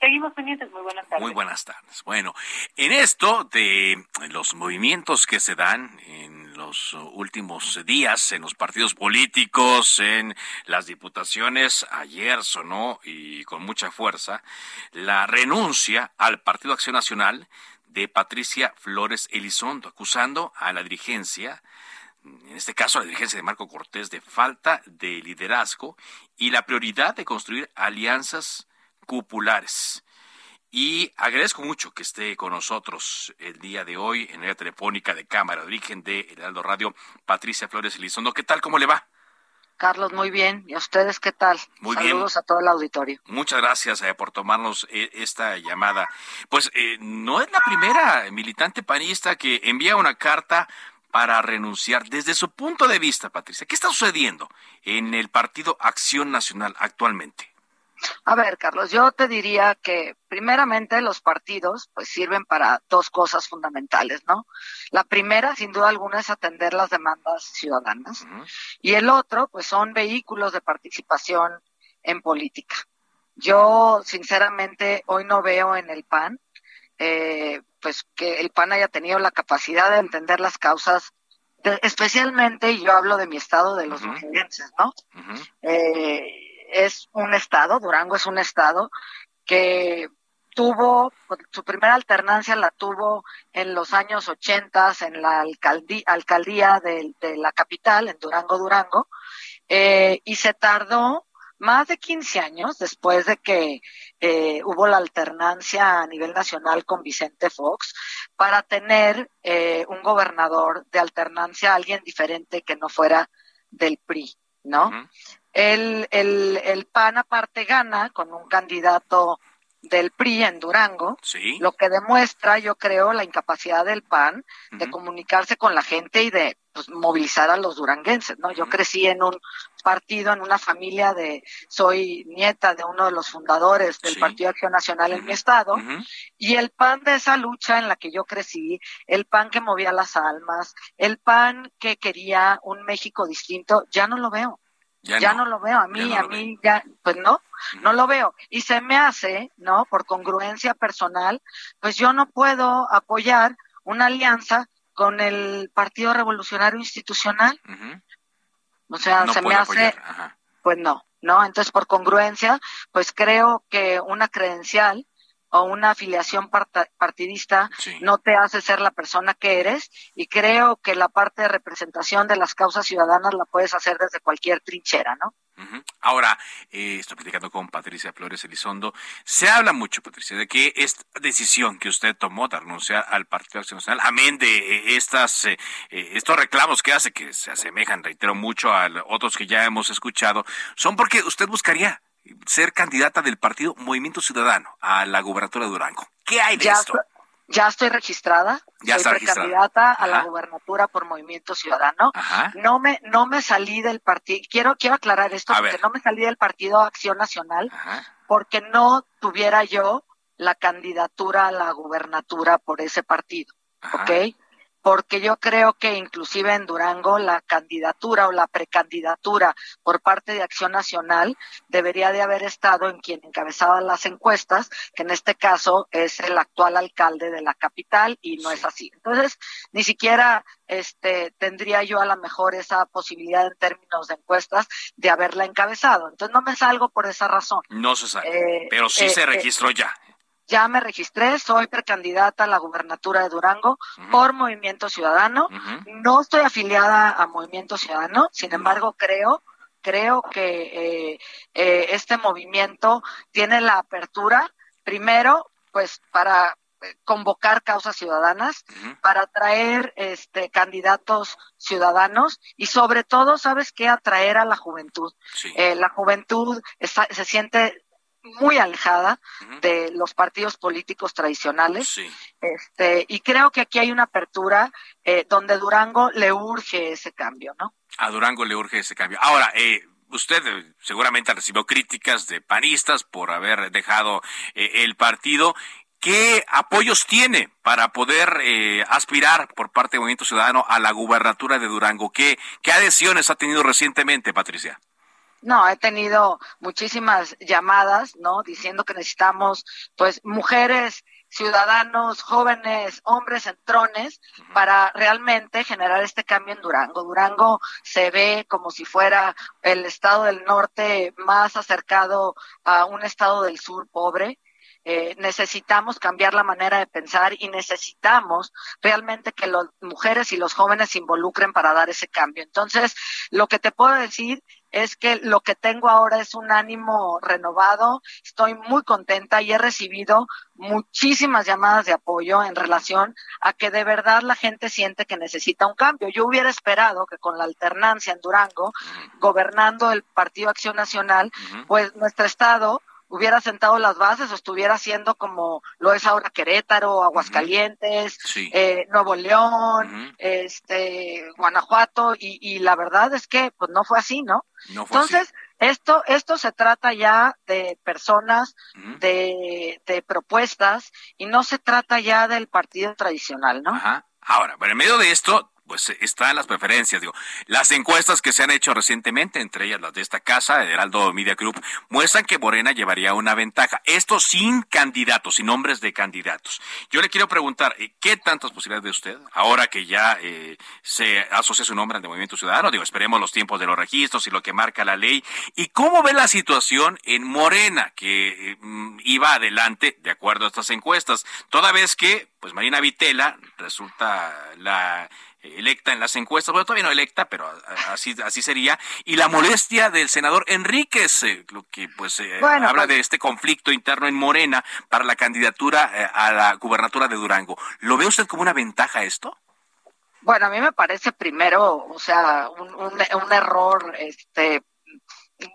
Seguimos pendientes, muy buenas tardes. Muy buenas tardes. Bueno, en esto de los movimientos que se dan en los últimos días en los partidos políticos, en las diputaciones, ayer sonó y con mucha fuerza la renuncia al Partido Acción Nacional de Patricia Flores Elizondo, acusando a la dirigencia en este caso la dirigencia de Marco Cortés, de falta de liderazgo y la prioridad de construir alianzas cupulares. Y agradezco mucho que esté con nosotros el día de hoy en la telefónica de Cámara de Origen de Heraldo Radio, Patricia Flores Elizondo. ¿Qué tal? ¿Cómo le va? Carlos, muy bien. ¿Y a ustedes qué tal? Muy Saludos a todo el auditorio. Muchas gracias eh, por tomarnos eh, esta llamada. Pues eh, no es la primera militante panista que envía una carta para renunciar. Desde su punto de vista, Patricia, ¿qué está sucediendo en el Partido Acción Nacional actualmente? A ver, Carlos, yo te diría que primeramente los partidos pues sirven para dos cosas fundamentales, ¿no? La primera, sin duda alguna, es atender las demandas ciudadanas y el otro, pues son vehículos de participación en política. Yo, sinceramente, hoy no veo en el PAN eh, pues que el PAN haya tenido la capacidad de entender las causas, especialmente, yo hablo de mi estado, de los uh ¿no? eh, es un estado, Durango es un estado que tuvo, pues, su primera alternancia la tuvo en los años 80 en la alcaldía, de, la capital, en Durango, Durango, eh, y se tardó más de 15 años después de que eh, hubo la alternancia a nivel nacional con Vicente Fox para tener eh, un gobernador de alternancia, alguien diferente que no fuera del PRI, ¿no? el, el, el PAN aparte gana con un candidato del PRI en Durango, lo que demuestra, yo creo, la incapacidad del PAN de comunicarse con la gente y de pues, movilizar a los duranguenses, ¿no? Yo crecí en un partido, en una familia de, soy nieta de uno de los fundadores del Partido Acción Nacional en mi estado, y el pan de esa lucha en la que yo crecí, el pan que movía las almas, el pan que quería un México distinto, ya no lo veo. Ya, no. lo veo, a mí, a mí, ya, pues no, no lo veo. Y se me hace, ¿no? Por congruencia personal, pues yo no puedo apoyar una alianza con el Partido Revolucionario Institucional. O sea, se me hace, pues no, ¿no? Entonces, por congruencia, pues creo que una credencial o una afiliación partidista no te hace ser la persona que eres y creo que la parte de representación de las causas ciudadanas la puedes hacer desde cualquier trinchera, ¿no? Ahora, eh, estoy platicando con Patricia Flores Elizondo. Se habla mucho, Patricia, de que esta decisión que usted tomó de renunciar al Partido Acción Nacional, amén de eh, estas, eh, estos reclamos que hace, que se asemejan, reitero, mucho a otros que ya hemos escuchado, son porque usted buscaría ser candidata del partido Movimiento Ciudadano a la gubernatura de Durango. ¿Qué hay de esto? ya estoy registrada, ya soy precandidata a la gubernatura por Movimiento Ciudadano. No me no me salí del partido, quiero quiero aclarar esto porque no me salí del partido Acción Nacional porque no tuviera yo la candidatura a la gubernatura por ese partido, ¿ok? Porque yo creo que inclusive en Durango la candidatura o la precandidatura por parte de Acción Nacional debería de haber estado en quien encabezaba las encuestas, que en este caso es el actual alcalde de la capital y no es así. Entonces, ni siquiera este tendría yo a lo mejor esa posibilidad en términos de encuestas de haberla encabezado. Entonces no me salgo por esa razón. No se sabe, eh, pero sí se eh, registró ya ya me registré, soy precandidata a la gubernatura de Durango por Movimiento Ciudadano. No estoy afiliada a Movimiento Ciudadano, sin embargo creo creo que eh, eh, este movimiento tiene la apertura, primero, pues para eh, convocar causas ciudadanas, para atraer este, candidatos ciudadanos y sobre todo, ¿sabes qué? Atraer a la juventud. la juventud se siente muy alejada de los partidos políticos tradicionales. Este, y creo que aquí hay una apertura eh, donde Durango le urge ese cambio, ¿no? A Durango le urge ese cambio. Ahora, eh, usted eh, seguramente recibió críticas de panistas por haber dejado el partido. ¿Qué apoyos tiene para poder aspirar por parte del Movimiento Ciudadano a la gubernatura de Durango? ¿Qué, ¿Qué adhesiones ha tenido recientemente, Patricia? No, he tenido muchísimas llamadas, ¿no? Diciendo que necesitamos, pues, mujeres, ciudadanos, jóvenes, hombres en trones para realmente generar este cambio en Durango. Durango se ve como si fuera el estado del norte más acercado a un estado del sur pobre. Eh, necesitamos cambiar la manera de pensar y necesitamos realmente que las mujeres y los jóvenes se involucren para dar ese cambio. Entonces, lo que te puedo decir es que lo que tengo ahora es un ánimo renovado, estoy muy contenta y he recibido muchísimas llamadas de apoyo en relación a que de verdad la gente siente que necesita un cambio. Yo hubiera esperado que con la alternancia en Durango, gobernando el Partido Acción Nacional, pues nuestro estado hubiera sentado las bases o estuviera haciendo como lo es ahora Querétaro, Aguascalientes, eh, Nuevo León, este, Guanajuato, y, y, la verdad es que pues no fue así, ¿no? Entonces, esto, esto se trata ya de personas, de, de propuestas, y no se trata ya del partido tradicional, ¿no? Ajá. Ahora, bueno, en medio de esto, pues están las preferencias, digo. Las encuestas que se han hecho recientemente, entre ellas las de esta casa, Heraldo Media Group, muestran que Morena llevaría una ventaja. Esto sin candidatos, sin nombres de candidatos. Yo le quiero preguntar, eh, ¿qué tantas posibilidades de usted, ahora que ya eh, se asocia su nombre al Movimiento Ciudadano? Digo, esperemos los tiempos de los registros y lo que marca la ley. ¿Y cómo ve la situación en Morena, que mm, iba adelante de acuerdo a estas encuestas? Toda vez que, pues Marina Vitela resulta la electa en las encuestas, bueno, todavía no electa, pero así, así sería, y la molestia del senador Enríquez, eh, lo que pues eh, habla pues de este conflicto interno en Morena para la candidatura eh, a la gubernatura de Durango. ¿Lo ve usted como una ventaja esto? Bueno, a mí me parece primero, o sea, un, un, un error este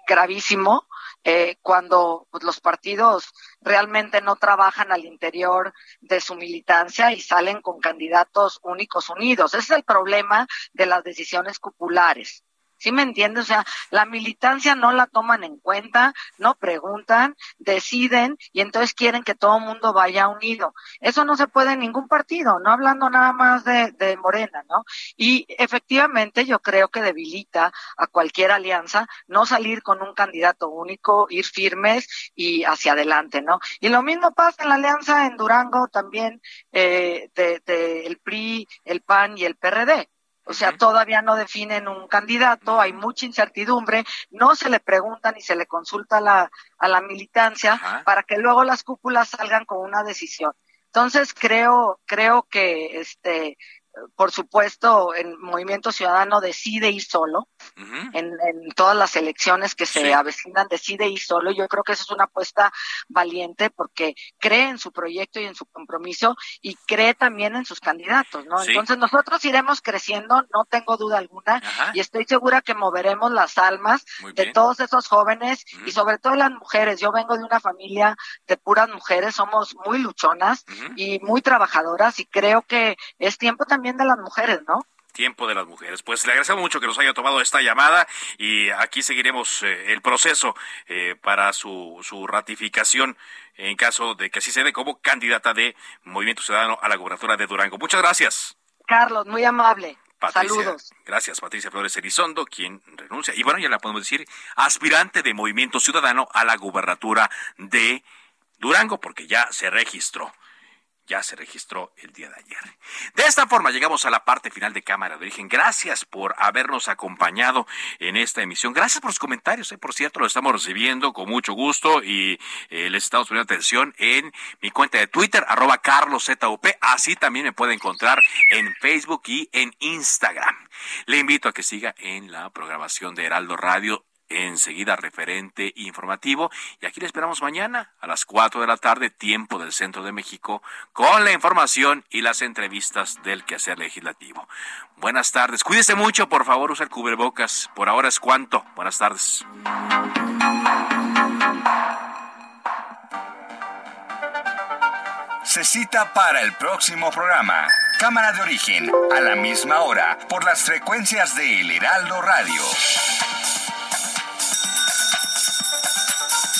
gravísimo eh, cuando pues, los partidos realmente no trabajan al interior de su militancia y salen con candidatos únicos unidos. Ese es el problema de las decisiones populares. ¿Sí me entiendes? O sea, la militancia no la toman en cuenta, no preguntan, deciden y entonces quieren que todo el mundo vaya unido. Eso no se puede en ningún partido, no hablando nada más de, de Morena, ¿no? Y efectivamente yo creo que debilita a cualquier alianza no salir con un candidato único, ir firmes y hacia adelante, ¿no? Y lo mismo pasa en la alianza en Durango también eh, de, de el PRI, el PAN y el PRD o sea, todavía no definen un candidato, hay mucha incertidumbre, no se le pregunta ni se le consulta a la, a la militancia para que luego las cúpulas salgan con una decisión. Entonces creo, creo que este por supuesto, el Movimiento Ciudadano decide ir solo. en, todas las elecciones que se avecinan, decide ir solo. Yo creo que esa es una apuesta valiente porque cree en su proyecto y en su compromiso y cree también en sus candidatos, ¿no? Entonces nosotros iremos creciendo, no tengo duda alguna, y estoy segura que moveremos las almas de todos esos jóvenes y sobre todo las mujeres. Yo vengo de una familia de puras mujeres, somos muy luchonas y muy trabajadoras y creo que es tiempo también de las mujeres, ¿no? Tiempo de las mujeres. Pues le agradecemos mucho que nos haya tomado esta llamada y aquí seguiremos eh, el proceso eh, para su, su ratificación en caso de que así se dé como candidata de Movimiento Ciudadano a la gobernatura de Durango. Muchas gracias. Carlos, muy amable. Saludos. Gracias, Patricia Flores Elizondo, quien renuncia. Y bueno, ya la podemos decir, aspirante de Movimiento Ciudadano a la gubernatura de Durango, porque ya se registró ya se registró el día de ayer. De esta forma llegamos a la parte final de Cámara de Origen. Gracias por habernos acompañado en esta emisión. Gracias por los comentarios. Eh. Por cierto, lo estamos recibiendo con mucho gusto y eh, les estamos poniendo atención en mi cuenta de Twitter, arroba carloszup. Así también me puede encontrar en Facebook y en Instagram. Le invito a que siga en la programación de Heraldo Radio enseguida referente informativo. Y aquí le esperamos mañana a las 4 de la tarde, tiempo del centro de México, con la información y las entrevistas del quehacer legislativo. Buenas tardes. Cuídese mucho, por favor, usa el cubrebocas. Por ahora es cuanto. Buenas tardes. Se cita para el próximo programa. Cámara de origen, a la misma hora, por las frecuencias de El Heraldo Radio.